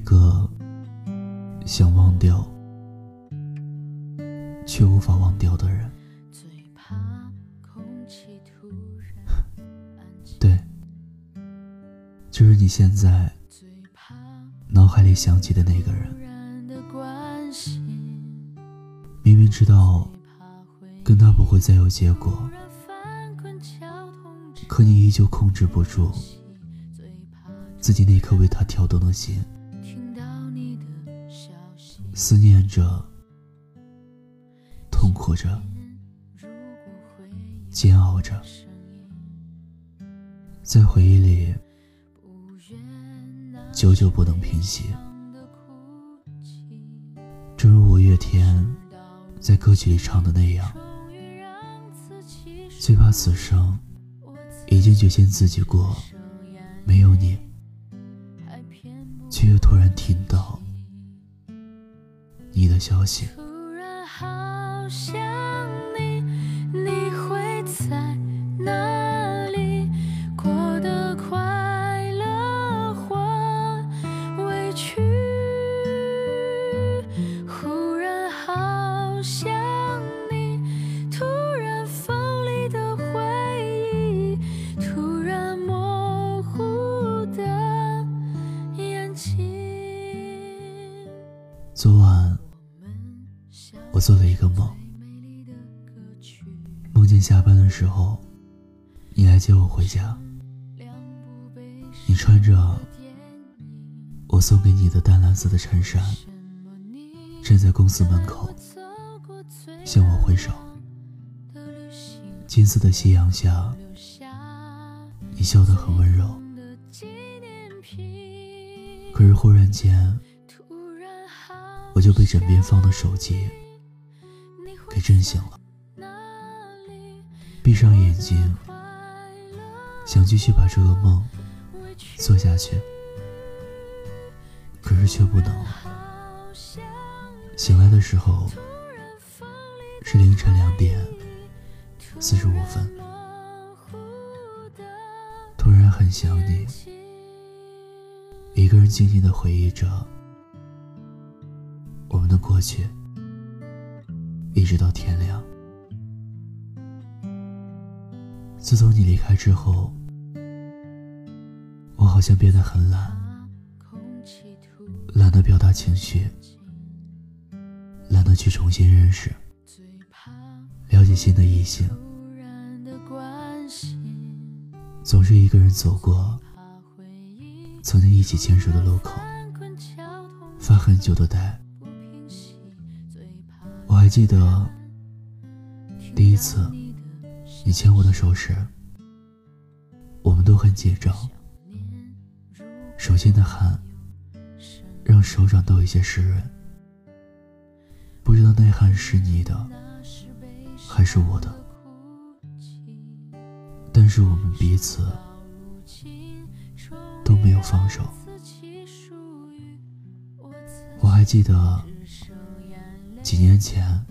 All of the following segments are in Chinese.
一个想忘掉却无法忘掉的人。对，就是你现在脑海里想起的那个人。明明知道跟他不会再有结果，可你依旧控制不住。自己那颗为他跳动的心，思念着，痛苦着，煎熬着，在回忆里，久久不能平息。正如五月天在歌曲里唱的那样，最怕此生已经决心自己过，没有你。突然好想我做了一个梦，梦见下班的时候，你来接我回家。你穿着我送给你的淡蓝色的衬衫，站在公司门口，向我挥手。金色的夕阳下，你笑得很温柔。可是忽然间。我就被枕边放的手机给震醒了，闭上眼睛，想继续把这个梦做下去，可是却不能了。醒来的时候是凌晨两点四十五分，突然很想你，一个人静静的回忆着。的过去，一直到天亮。自从你离开之后，我好像变得很懒，懒得表达情绪，懒得去重新认识、了解新的异性，总是一个人走过曾经一起牵手的路口，发很久的呆。记得第一次你牵我的手时，我们都很紧张，手心的汗让手掌都有些湿润。不知道那汗是你的还是我的，但是我们彼此都没有放手。我还记得。几年前，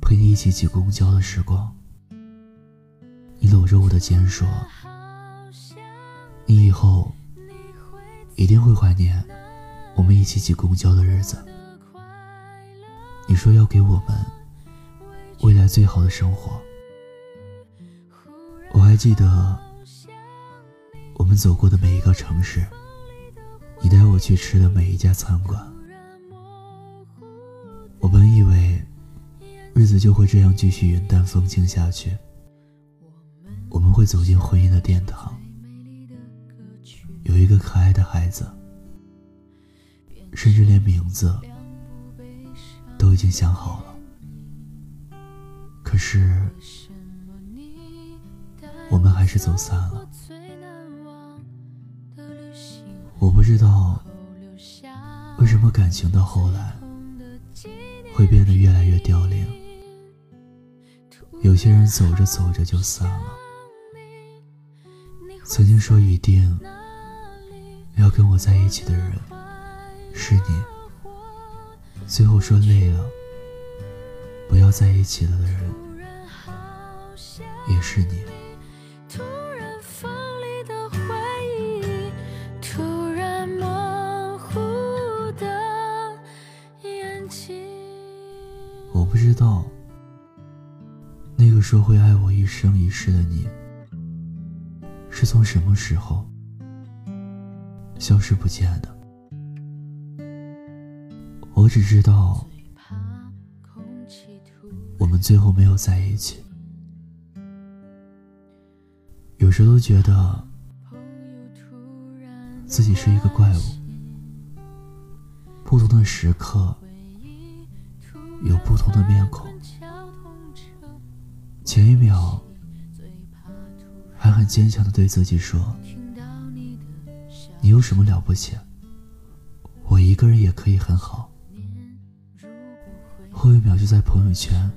陪你一起挤公交的时光，你搂着我的肩说：“你以后一定会怀念我们一起挤公交的日子。”你说要给我们未来最好的生活。我还记得我们走过的每一个城市，你带我去吃的每一家餐馆。我本以为日子就会这样继续云淡风轻下去，我们会走进婚姻的殿堂，有一个可爱的孩子，甚至连名字都已经想好了。可是我们还是走散了。我不知道为什么感情到后来。会变得越来越凋零。有些人走着走着就散了。曾经说一定要跟我在一起的人是你，最后说累了不要在一起了的人也是你。个说会爱我一生一世的你，是从什么时候消失不见的？我只知道，我们最后没有在一起。有时都觉得自己是一个怪物，不同的时刻有不同的面孔。前一秒还很坚强的对自己说：“你有什么了不起？我一个人也可以很好。”后一秒就在朋友圈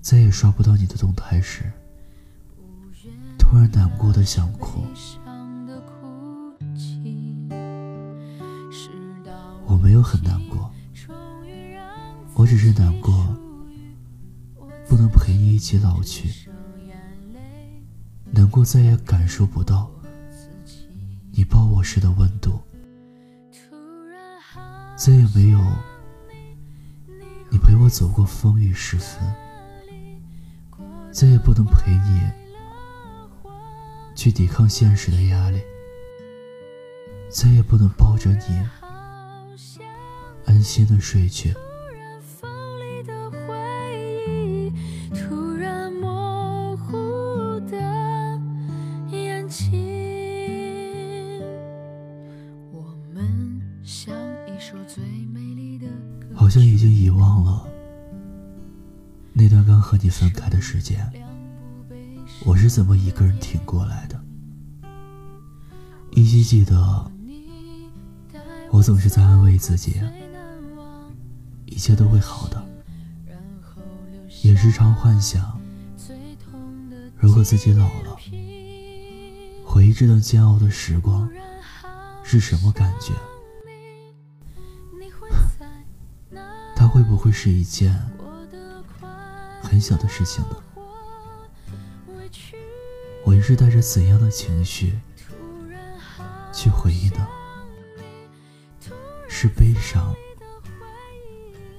再也刷不到你的动态时，突然难过的想哭。我没有很难过，我只是难过。不能陪你一起老去，难过再也感受不到你抱我时的温度，再也没有你陪我走过风雨时分，再也不能陪你去抵抗现实的压力，再也不能抱着你安心的睡去。像已经遗忘了那段刚和你分开的时间，我是怎么一个人挺过来的。依稀记得，我总是在安慰自己，一切都会好的，也时常幻想，如果自己老了，回忆这段煎熬的时光是什么感觉。不会是一件很小的事情呢？我又是带着怎样的情绪去回忆呢？是悲伤，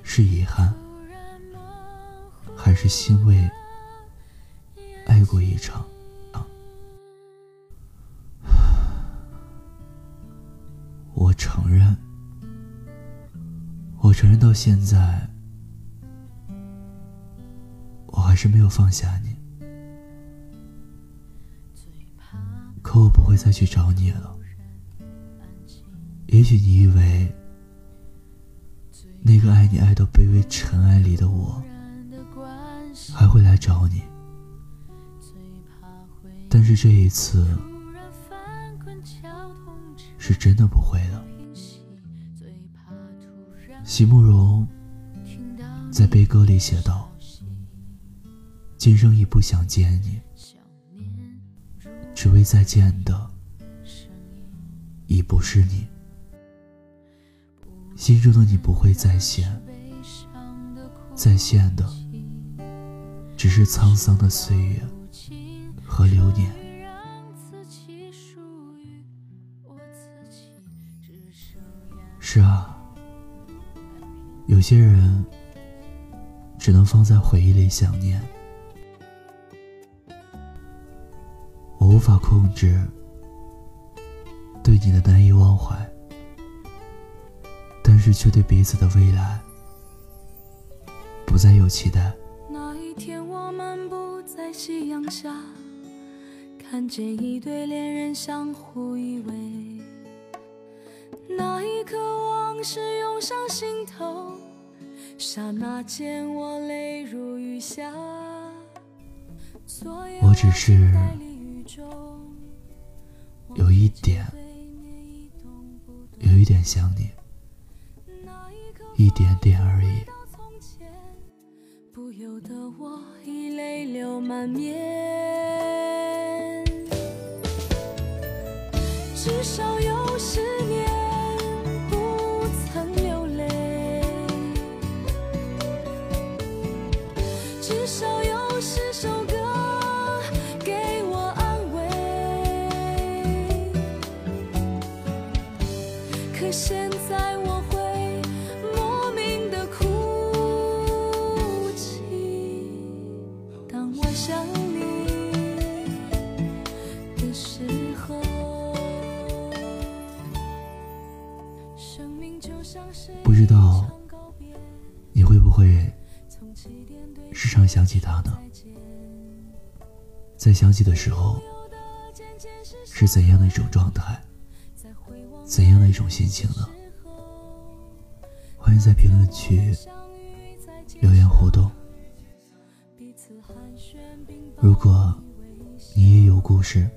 是遗憾，还是欣慰？爱过一场，我承认。我承认，到现在，我还是没有放下你。可我不会再去找你了。也许你以为，那个爱你爱到卑微尘埃里的我，还会来找你。但是这一次，是真的不会了。席慕容在悲歌里写道：“今生已不想见你，只为再见的已不是你。心中的你不会再现，再现的只是沧桑的岁月和流年。”是啊。有些人只能放在回忆里想念，我无法控制对你的难以忘怀，但是却对彼此的未来不再有期待。那一天，我漫步在夕阳下，看见一对恋人相互依偎。那一刻，往事涌上心头，刹那间我泪如雨下。我只是有一点，有一点想你，一点点而已。不由得我已泪流满面，至少有十想起他呢？在想起的时候，是怎样的一种状态？怎样的一种心情呢？欢迎在评论区留言互动。如果你也有故事，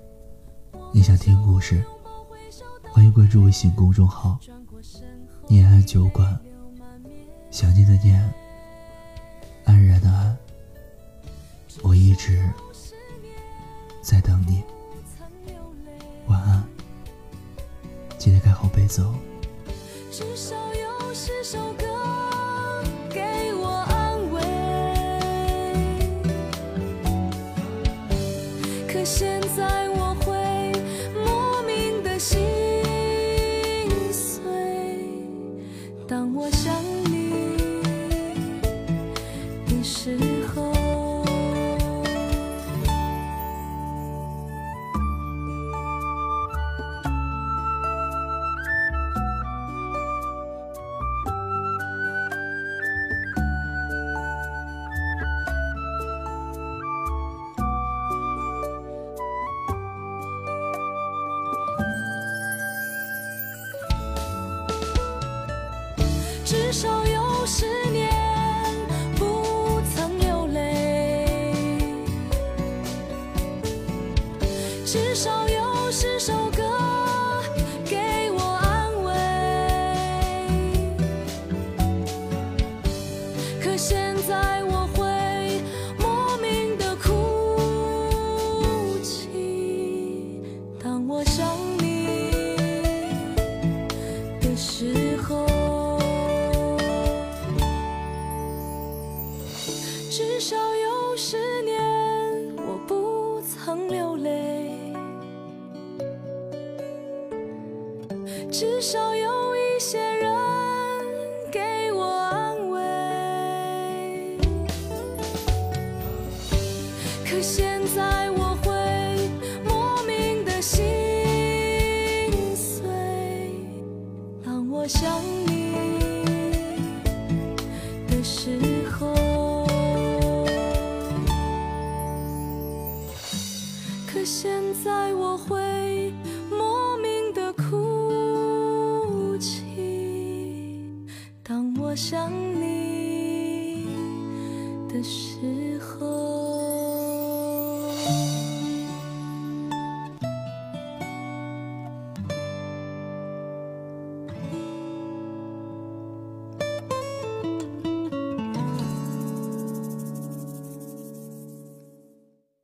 你想听故事，欢迎关注微信公众号“念安酒馆”，想念的念，安然的安，一直在等你晚安记得盖好被子哦。至少有十首歌给我安慰可现在我会莫名的心碎。当我想你的时候少一想你的时